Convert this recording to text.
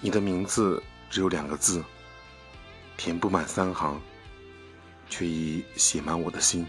你的名字只有两个字填不满三行却已写满我的心。